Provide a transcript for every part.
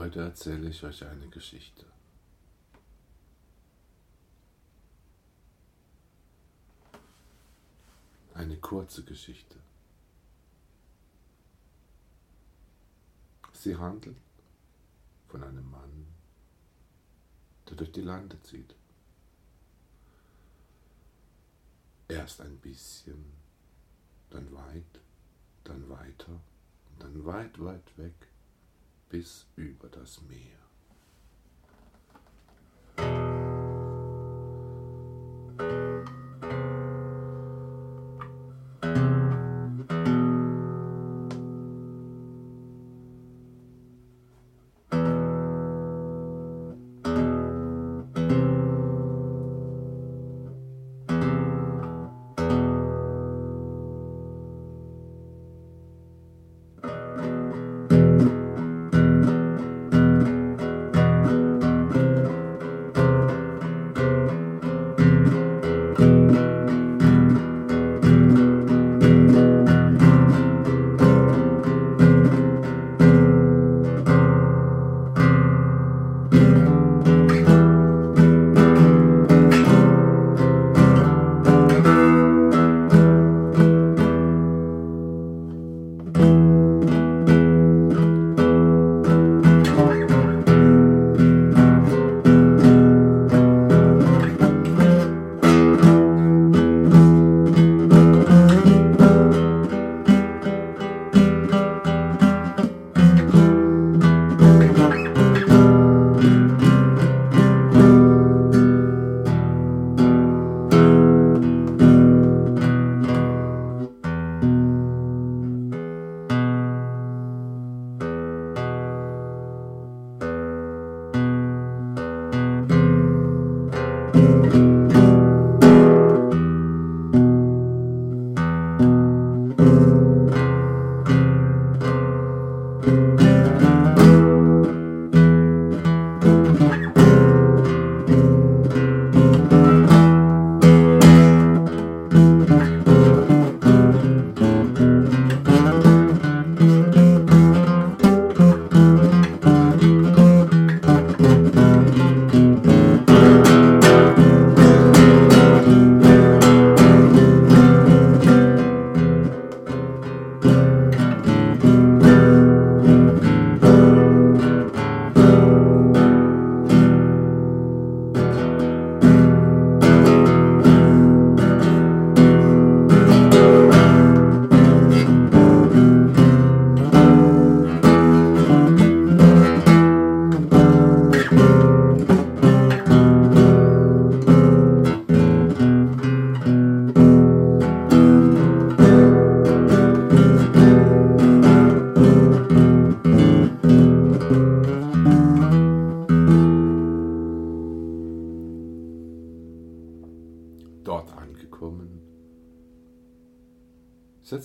Heute erzähle ich euch eine Geschichte. Eine kurze Geschichte. Sie handelt von einem Mann, der durch die Lande zieht. Erst ein bisschen, dann weit, dann weiter und dann weit, weit weg bis über das Meer.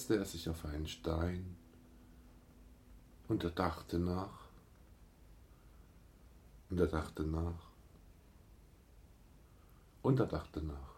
Setzte er sich auf einen Stein und er dachte nach und er dachte nach und er dachte nach.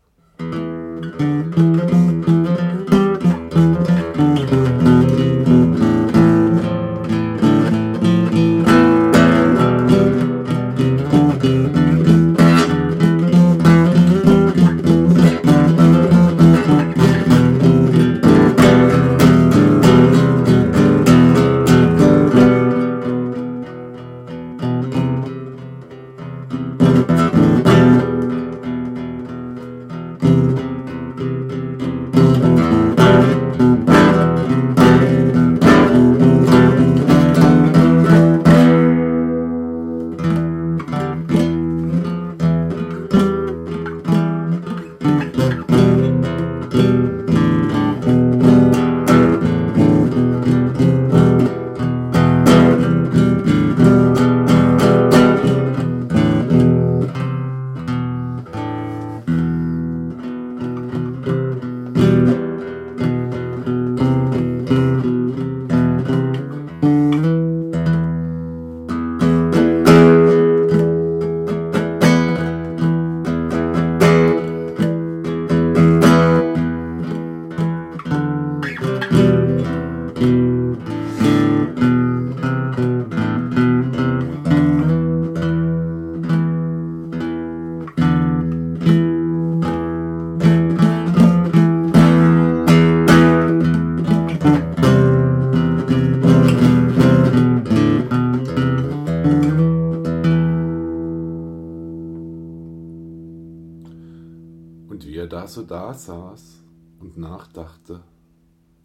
So da saß und nachdachte,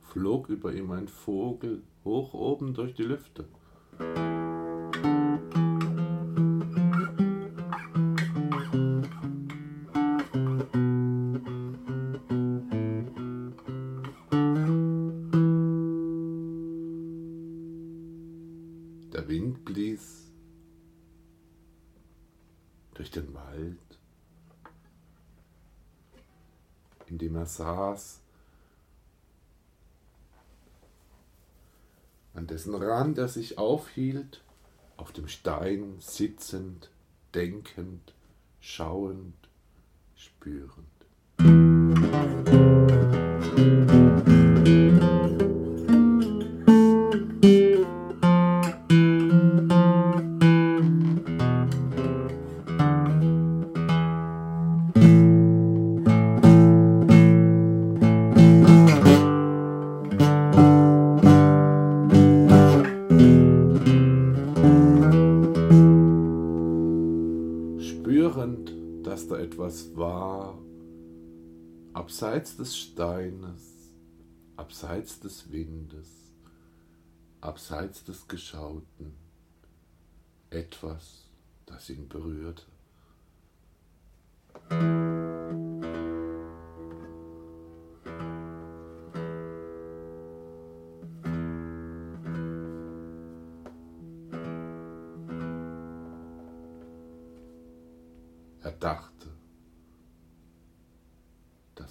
flog über ihm ein Vogel hoch oben durch die Lüfte. Der Wind blies durch den Wald, in dem er saß, an dessen Rand er sich aufhielt, auf dem Stein sitzend, denkend, schauend, spürend. War, abseits des Steines, abseits des Windes, abseits des Geschauten, etwas, das ihn berührte.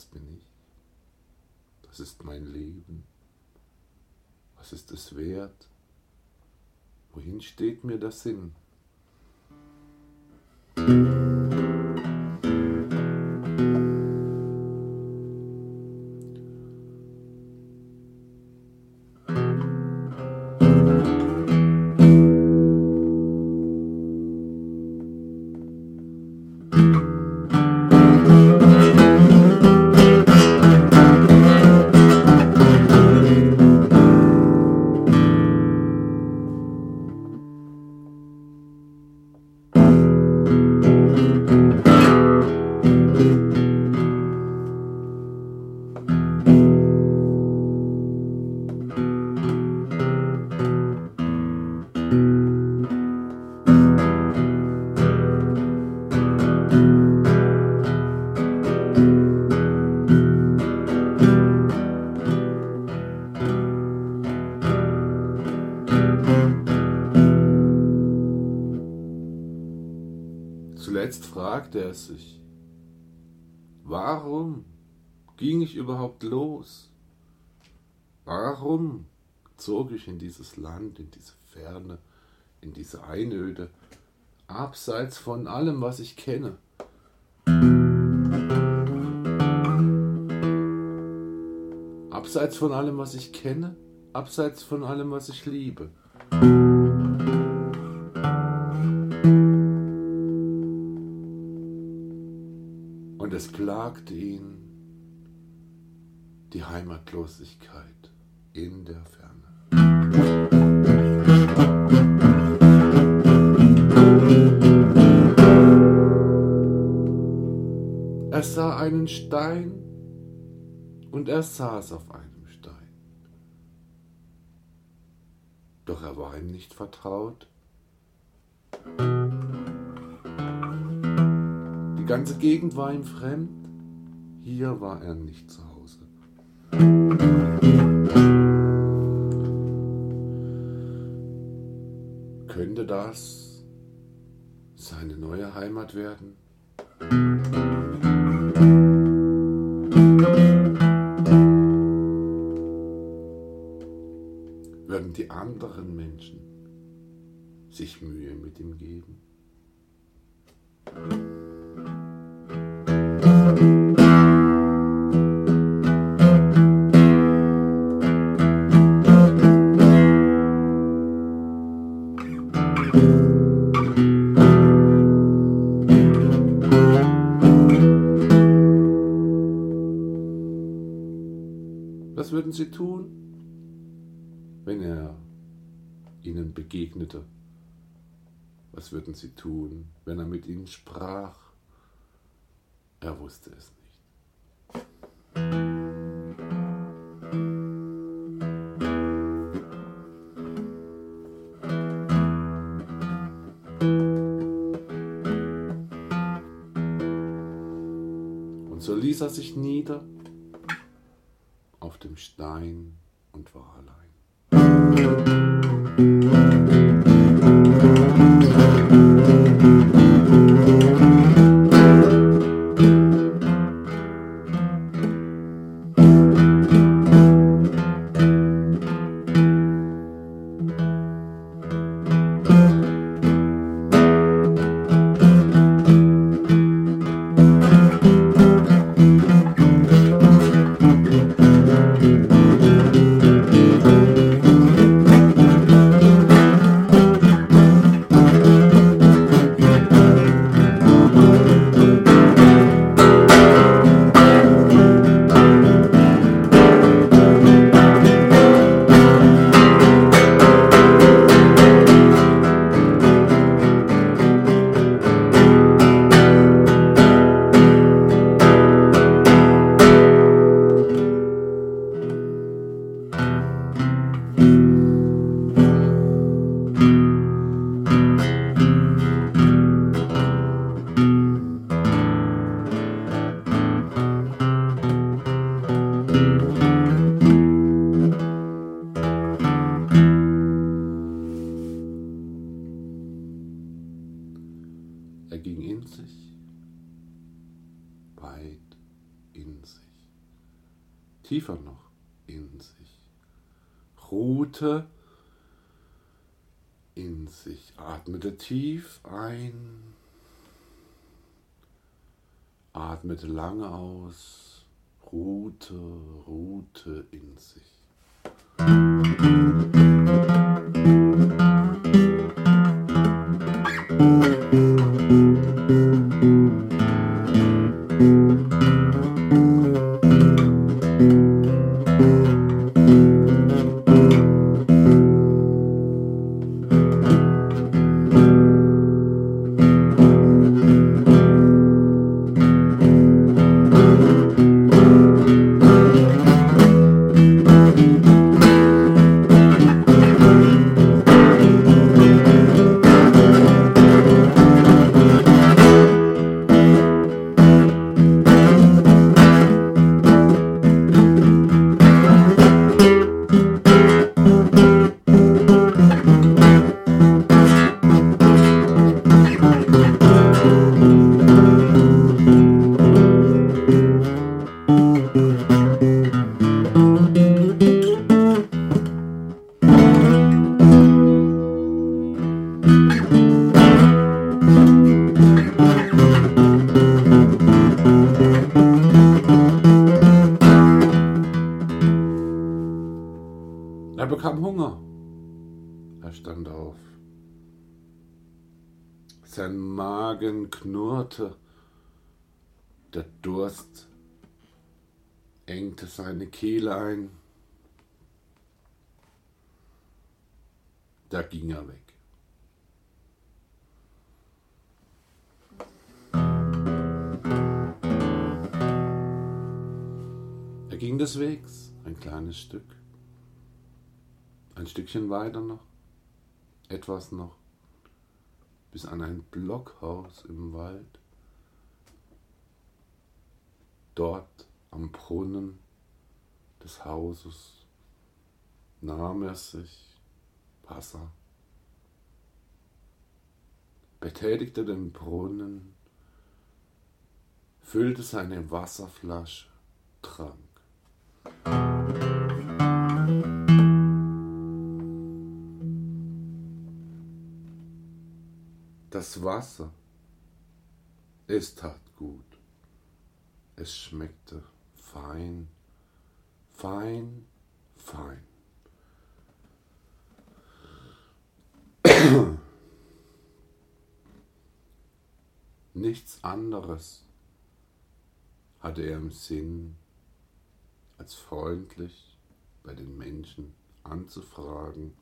Das bin ich, das ist mein Leben, was ist es wert, wohin steht mir der Sinn? Warum ging ich überhaupt los? Warum zog ich in dieses Land, in diese Ferne, in diese Einöde, abseits von allem, was ich kenne? Abseits von allem, was ich kenne, abseits von allem, was ich liebe. Plagte ihn die Heimatlosigkeit in der Ferne. Er sah einen Stein und er saß auf einem Stein. Doch er war ihm nicht vertraut. Die ganze Gegend war ihm fremd. Hier war er nicht zu Hause. Könnte das seine neue Heimat werden? Würden die anderen Menschen sich Mühe mit ihm geben? er ihnen begegnete? Was würden sie tun, wenn er mit ihnen sprach? Er wusste es nicht. Und so ließ er sich nieder auf dem Stein und war allein. Música tief ein. Atmete lange aus. Ruhte, ruhte in sich. Magen knurrte, der Durst engte seine Kehle ein. Da ging er weg. Er ging des Wegs ein kleines Stück, ein Stückchen weiter noch, etwas noch bis an ein Blockhaus im Wald. Dort am Brunnen des Hauses nahm er sich Wasser, betätigte den Brunnen, füllte seine Wasserflasche, trank. Das Wasser, es tat gut. Es schmeckte fein, fein, fein. Nichts anderes hatte er im Sinn, als freundlich bei den Menschen anzufragen,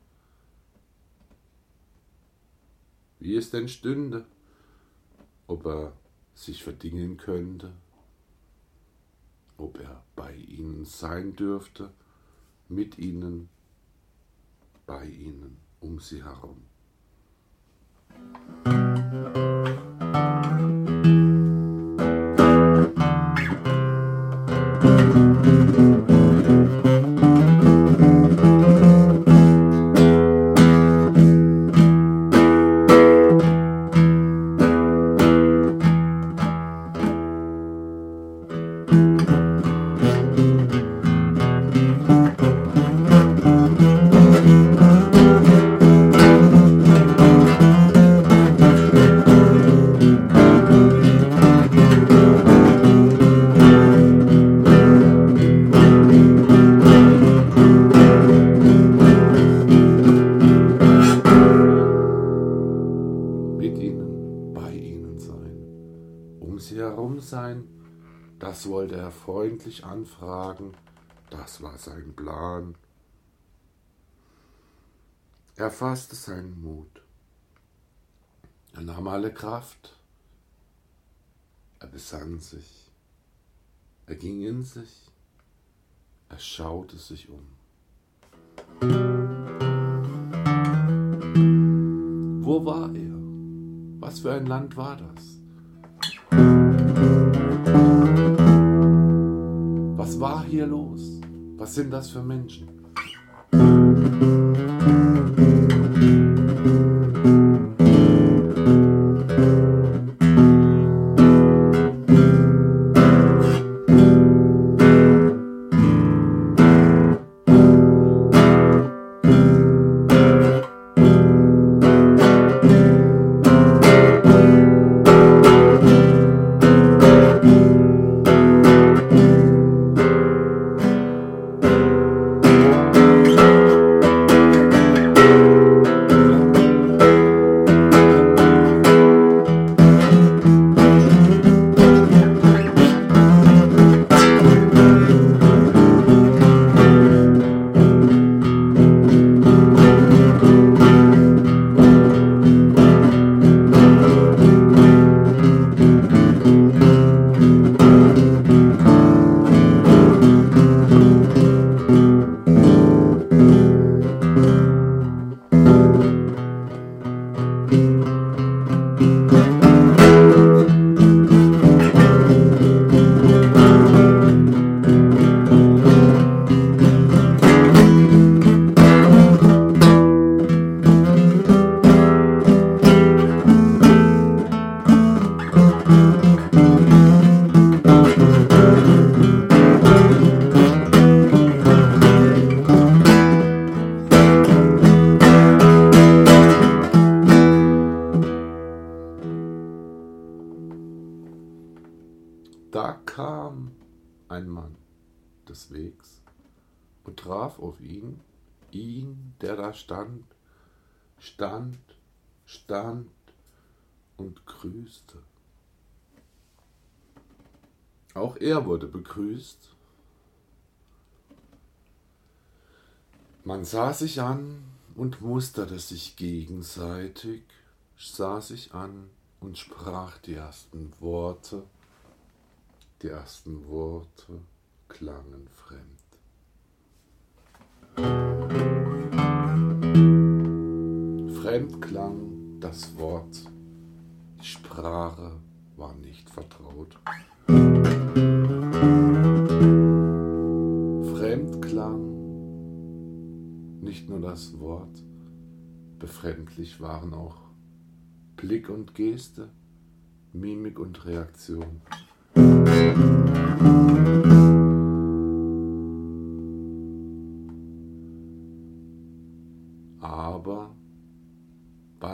wie es denn stünde, ob er sich verdingen könnte, ob er bei ihnen sein dürfte, mit ihnen, bei ihnen, um sie herum. Das wollte er freundlich anfragen, das war sein Plan. Er fasste seinen Mut. Er nahm alle Kraft. Er besann sich. Er ging in sich. Er schaute sich um. Wo war er? Was für ein Land war das? Was war hier los? Was sind das für Menschen? Stand und grüßte. Auch er wurde begrüßt. Man sah sich an und musterte sich gegenseitig, sah sich an und sprach die ersten Worte. Die ersten Worte klangen fremd. Fremd klang das Wort, die Sprache war nicht vertraut. Fremd klang nicht nur das Wort, befremdlich waren auch Blick und Geste, Mimik und Reaktion.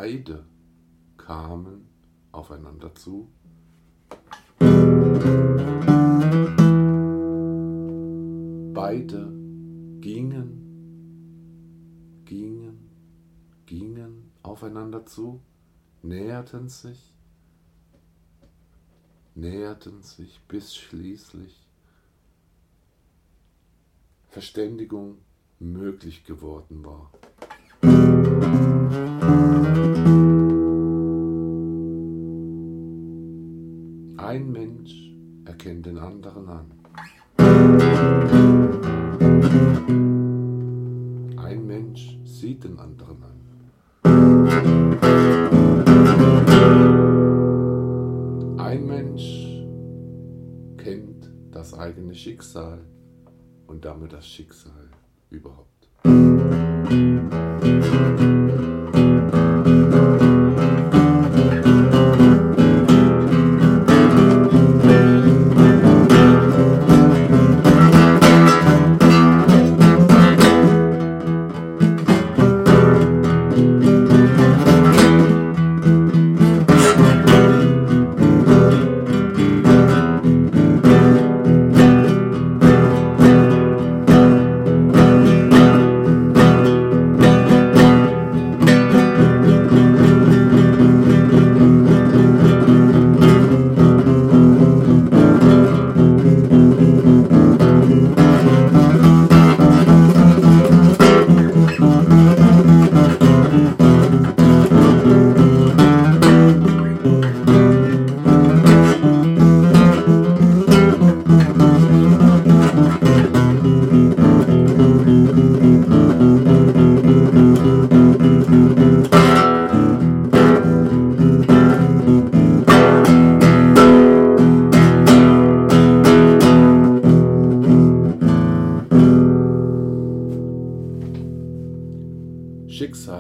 Beide kamen aufeinander zu. Beide gingen, gingen, gingen aufeinander zu, näherten sich näherten sich bis schließlich Verständigung möglich geworden war. Ein Mensch erkennt den anderen an. Ein Mensch sieht den anderen an. das eigene Schicksal und damit das Schicksal überhaupt.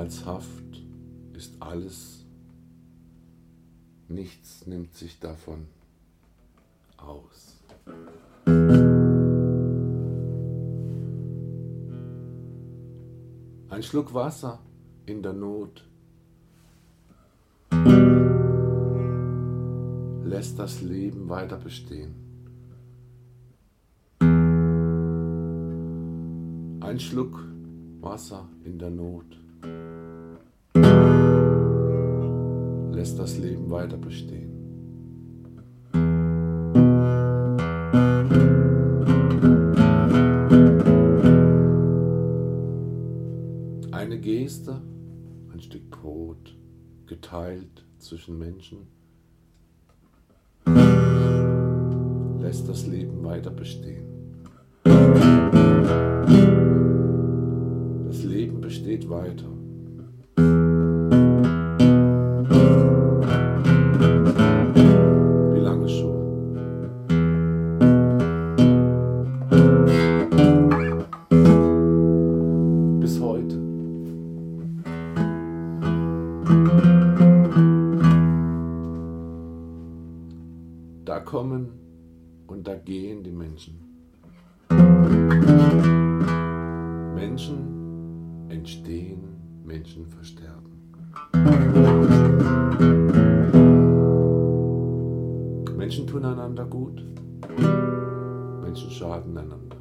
Schicksalshaft ist alles, nichts nimmt sich davon aus. Ein Schluck Wasser in der Not lässt das Leben weiter bestehen. Ein Schluck Wasser in der Not lässt das Leben weiter bestehen. Eine Geste, ein Stück Brot, geteilt zwischen Menschen, lässt das Leben weiter bestehen. Das Leben besteht weiter. Entstehen, Menschen versterben. Menschen tun einander gut, Menschen schaden einander.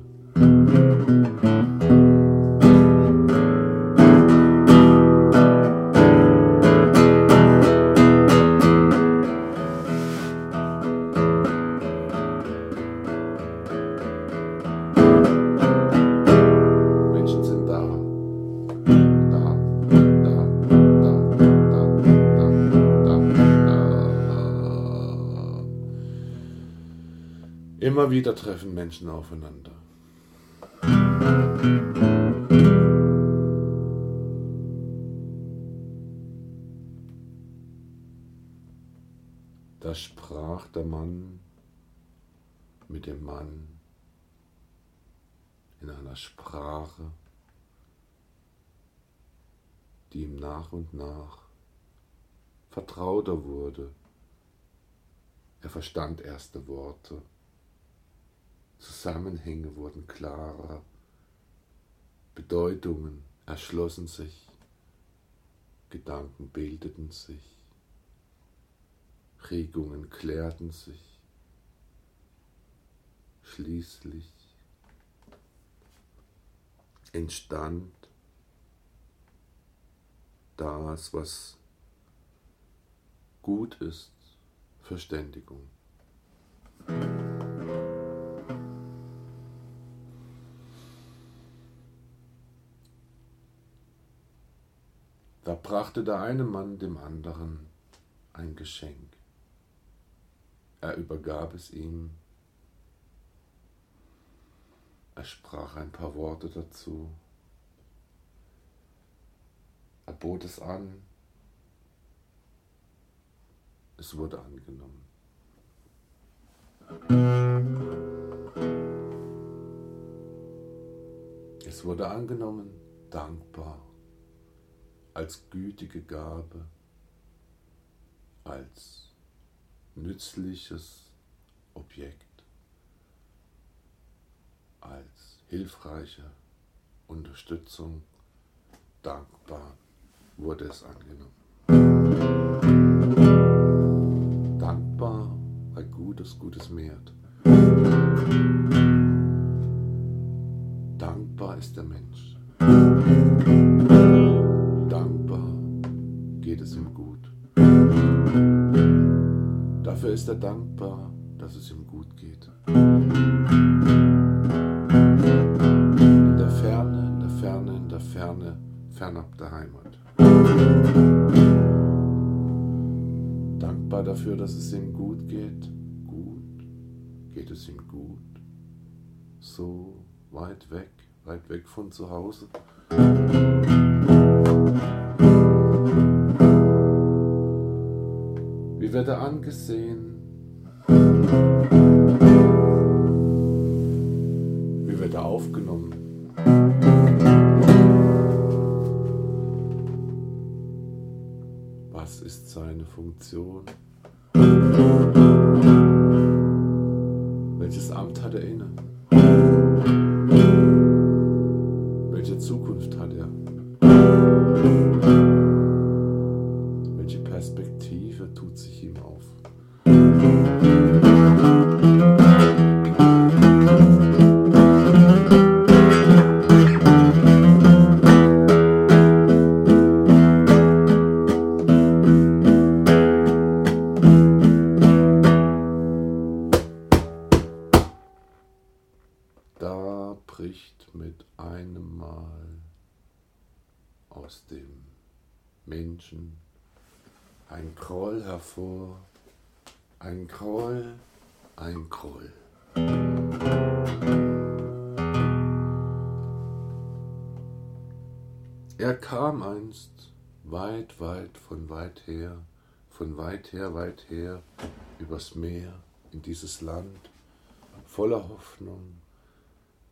Wieder treffen Menschen aufeinander. Da sprach der Mann mit dem Mann in einer Sprache, die ihm nach und nach vertrauter wurde. Er verstand erste Worte, Zusammenhänge wurden klarer, Bedeutungen erschlossen sich, Gedanken bildeten sich, Regungen klärten sich, schließlich entstand das, was gut ist, Verständigung. Da brachte der eine Mann dem anderen ein Geschenk. Er übergab es ihm er sprach ein paar Worte dazu. Er bot es an. Es wurde angenommen. Es wurde angenommen, dankbar, als gütige Gabe, als nützliches Objekt als hilfreiche Unterstützung dankbar wurde es angenommen. Dankbar, weil Gutes Gutes mehrt. Dankbar ist der Mensch. Dafür ist er dankbar, dass es ihm gut geht. In der Ferne, in der Ferne, in der Ferne, fernab der Heimat. Dankbar dafür, dass es ihm gut geht. Gut, geht es ihm gut. So weit weg, weit weg von zu Hause. wird angesehen? Wie wird er aufgenommen? Was ist seine Funktion? Welches Amt hat er inne? Welche Zukunft? Hervor, ein Groll, ein Groll. Er kam einst weit, weit von weit her, von weit her, weit her, übers Meer in dieses Land, voller Hoffnung,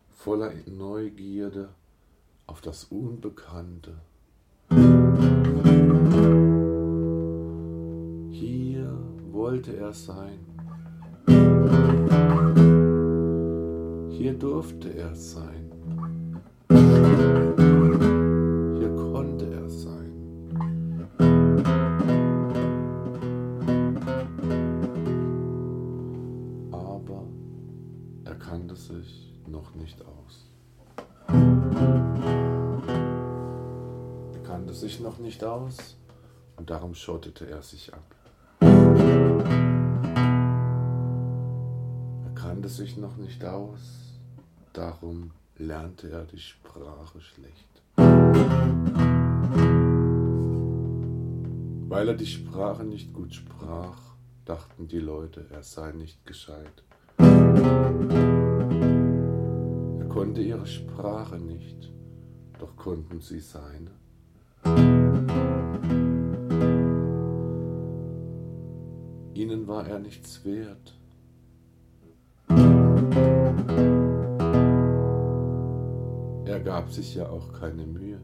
voller Neugierde auf das Unbekannte. Wollte er sein. Hier durfte er sein. Hier konnte er sein. Aber er kannte sich noch nicht aus. Er kannte sich noch nicht aus und darum schottete er sich ab. Kannte sich noch nicht aus, darum lernte er die Sprache schlecht. Weil er die Sprache nicht gut sprach, dachten die Leute, er sei nicht gescheit. Er konnte ihre Sprache nicht, doch konnten sie seine. Ihnen war er nichts wert. Gab sich ja auch keine Mühe.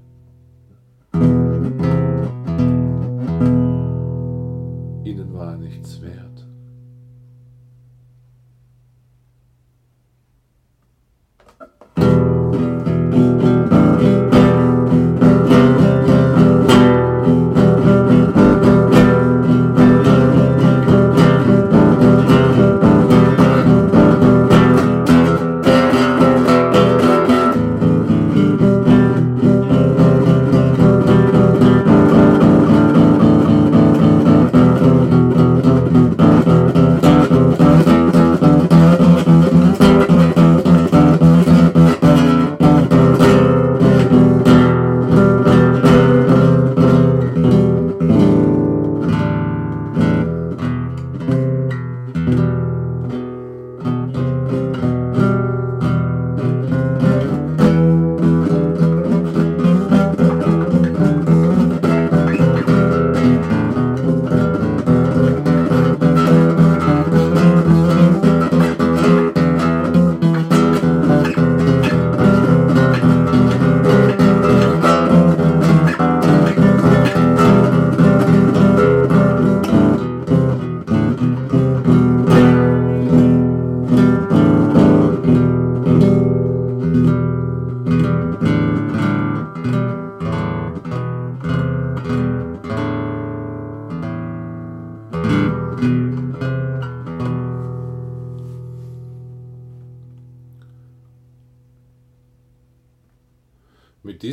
Ihnen war nichts wert.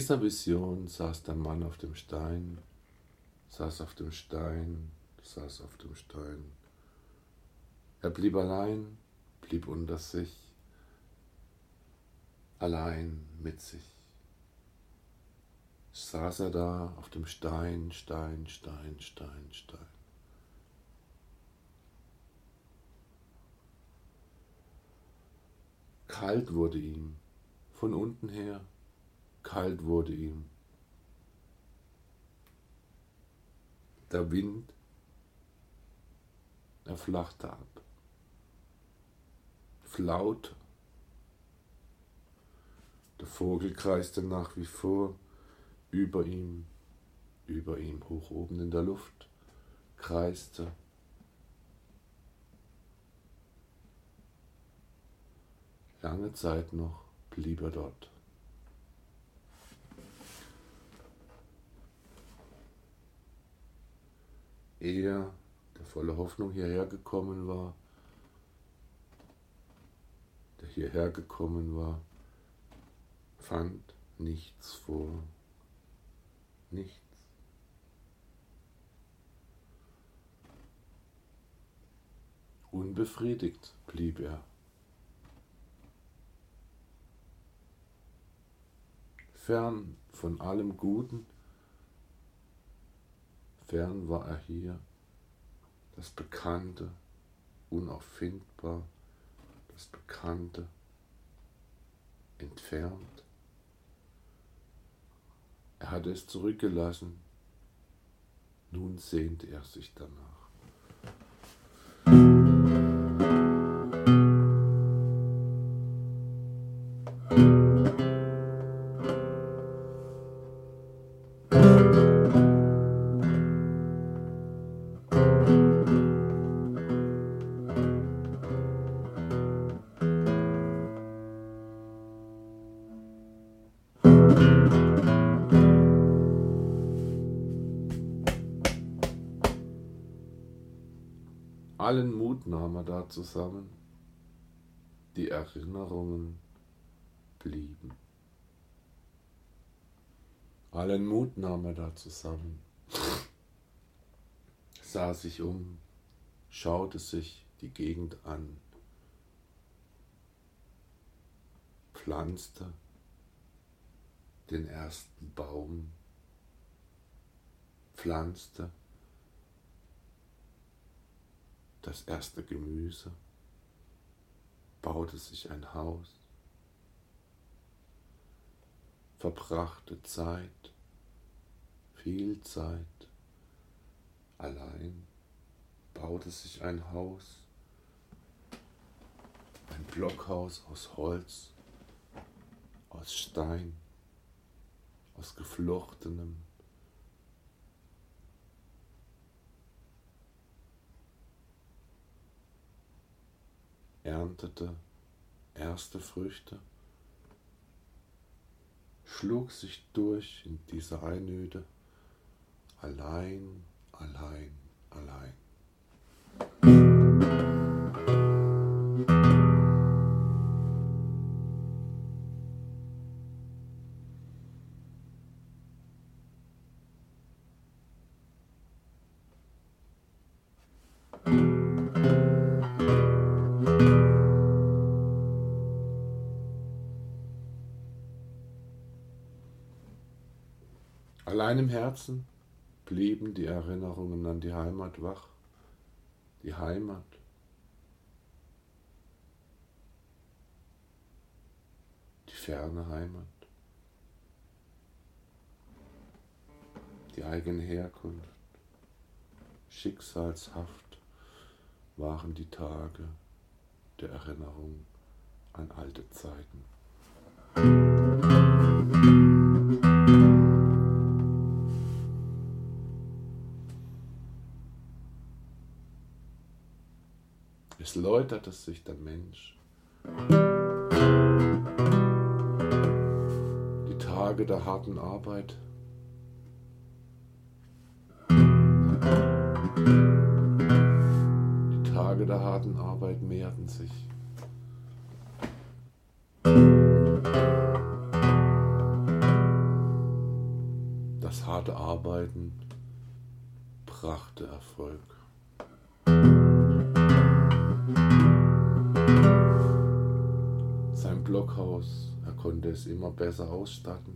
Dieser Vision saß der Mann auf dem Stein, saß auf dem Stein, saß auf dem Stein. Er blieb allein, blieb unter sich, allein mit sich. Saß er da auf dem Stein, Stein, Stein, Stein, Stein. Kalt wurde ihm, von unten her, kalt wurde ihm. Der Wind, er flachte ab. Flaute. Der Vogel kreiste nach wie vor über ihm, über ihm hoch oben in der Luft. kreiste. Lange Zeit noch blieb er dort. Er, der voller Hoffnung hierher gekommen war, der hierher gekommen war, fand nichts vor. Nichts. Unbefriedigt blieb er. Fern von allem Guten, fern war er hier, das Bekannte, unauffindbar, das Bekannte, entfernt. Er hatte es zurückgelassen, nun sehnte er sich danach. Er da zusammen, die Erinnerungen blieben. Allen Mut nahm er da zusammen, sah sich um, schaute sich die Gegend an, pflanzte den ersten Baum, pflanzte das erste Gemüse, baute sich ein Haus, verbrachte Zeit, viel Zeit allein, baute sich ein Haus, ein Blockhaus aus Holz, aus Stein, aus geflochtenem erntete erste Früchte, schlug sich durch in dieser Einöde, allein, allein, allein. Allein im Herzen blieben die Erinnerungen an die Heimat wach. Die Heimat. Die ferne Heimat. Die eigene Herkunft. Schicksalshaft waren die Tage der Erinnerung an alte Zeiten. Es läuterte sich der Mensch. Die Tage der harten Arbeit. Die Tage der harten Arbeit mehrten sich. Das harte Arbeiten brachte Erfolg. Blockhaus. Er konnte es immer besser ausstatten.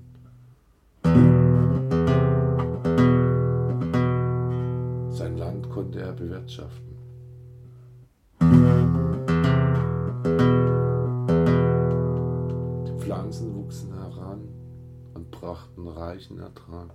Sein Land konnte er bewirtschaften. Die Pflanzen wuchsen heran und brachten reichen Ertrag.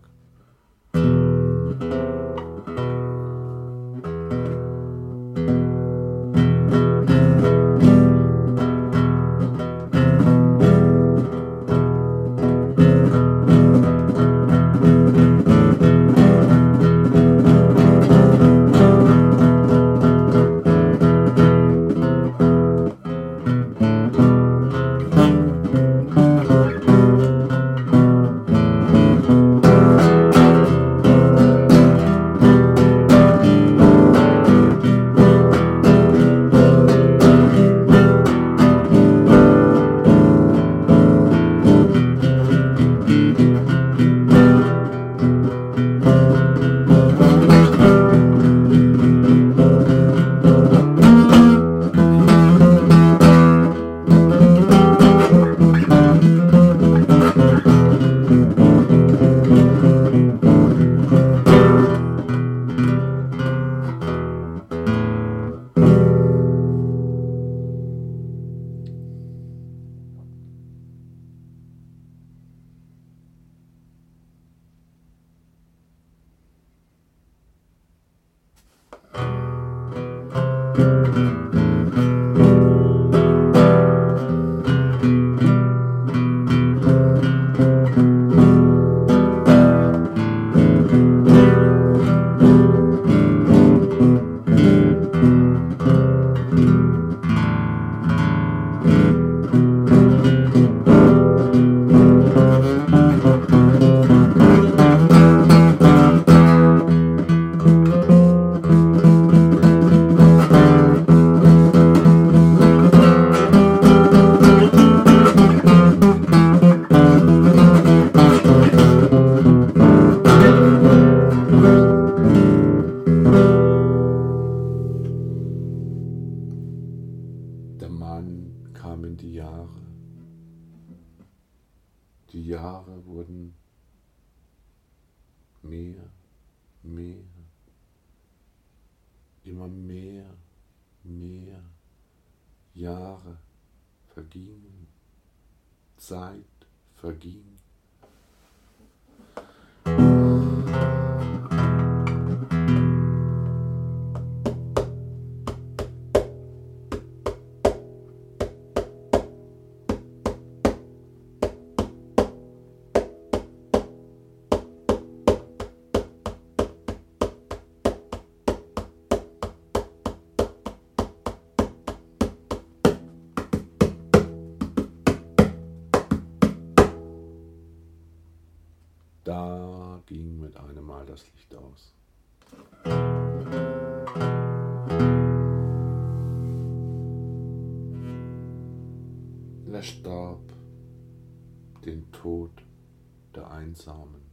Da ging mit einem Mal das Licht aus. Er starb den Tod der Einsamen.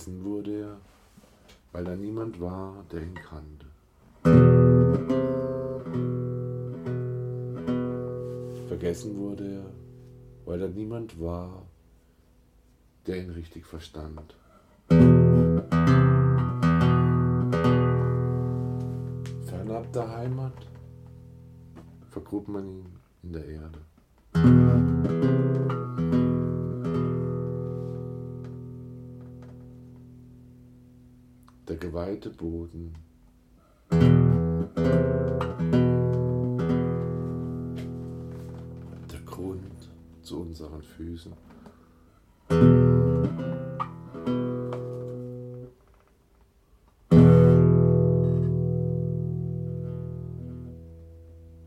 Vergessen wurde er, weil da niemand war, der ihn kannte. Vergessen wurde er, weil da niemand war, der ihn richtig verstand. Fernab der Heimat vergrub man ihn in der Erde. Geweihte Boden. Der Grund zu unseren Füßen.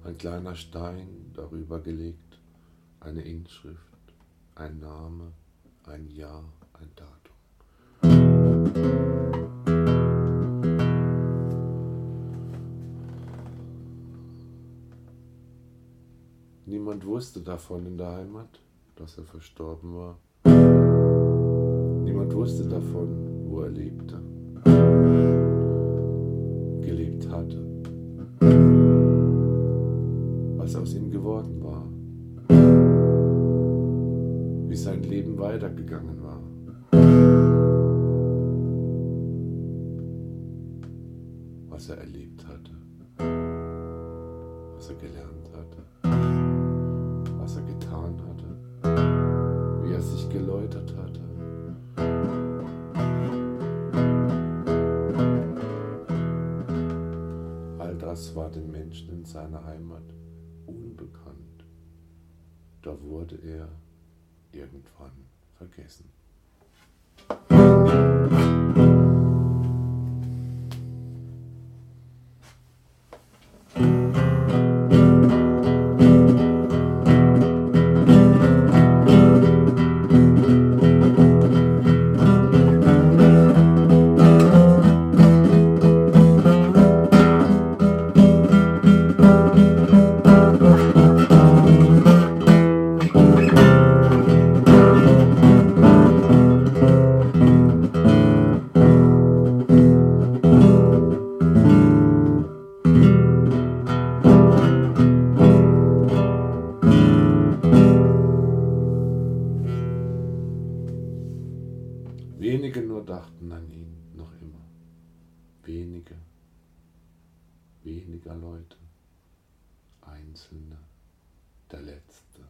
Ein kleiner Stein darüber gelegt, eine Inschrift, ein Name, ein Jahr, ein Datum. Niemand wusste davon in der Heimat, dass er verstorben war. Niemand wusste davon, wo er lebte, gelebt hatte, was aus ihm geworden war, wie sein Leben weitergegangen war. was er erlebt hatte, was er gelernt hatte was er getan hatte, wie er sich geläutert hatte. All das war den Menschen in seiner Heimat unbekannt. Da wurde er irgendwann vergessen. Der Letzte,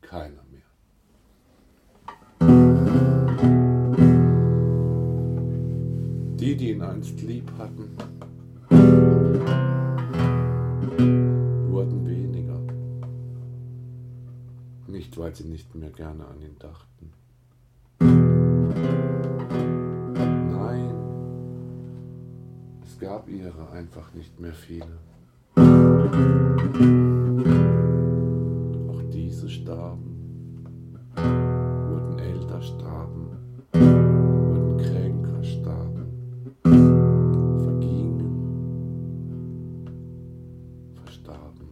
keiner mehr. Die, die ihn einst lieb hatten, wurden weniger. Nicht, weil sie nicht mehr gerne an ihn dachten. Nein, es gab ihre einfach nicht mehr viele. Starben, wurden älter, starben, wurden kränker, starben, vergingen, verstarben.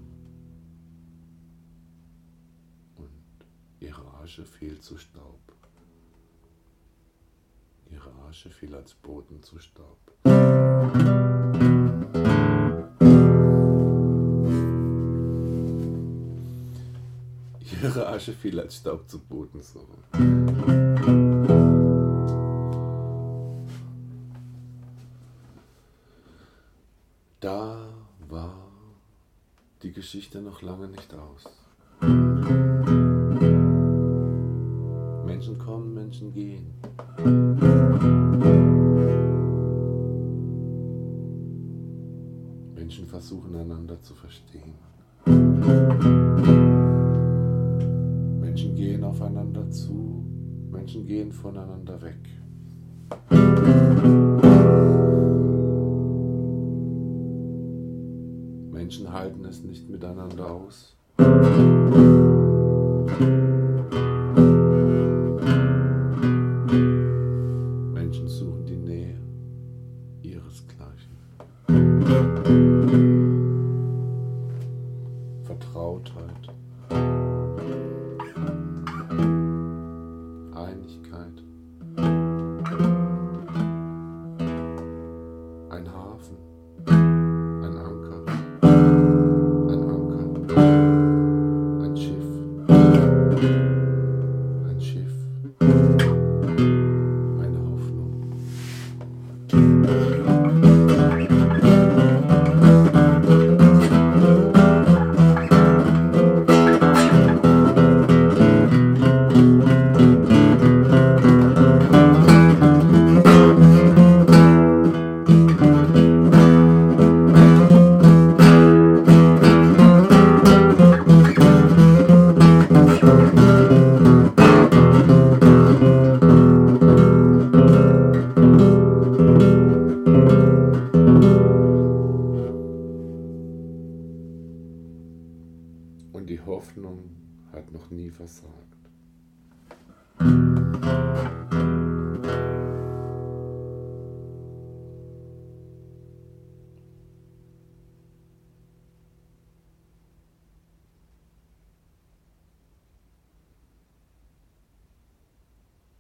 Und ihre Asche fiel zu Staub. Ihre Asche fiel als Boden zu Staub. Ihre Asche fiel als Staub zu Boden. So. Da war die Geschichte noch lange nicht aus. Menschen kommen, Menschen gehen. Menschen versuchen einander zu verstehen. Gehen aufeinander zu, Menschen gehen voneinander weg. Menschen halten es nicht miteinander aus.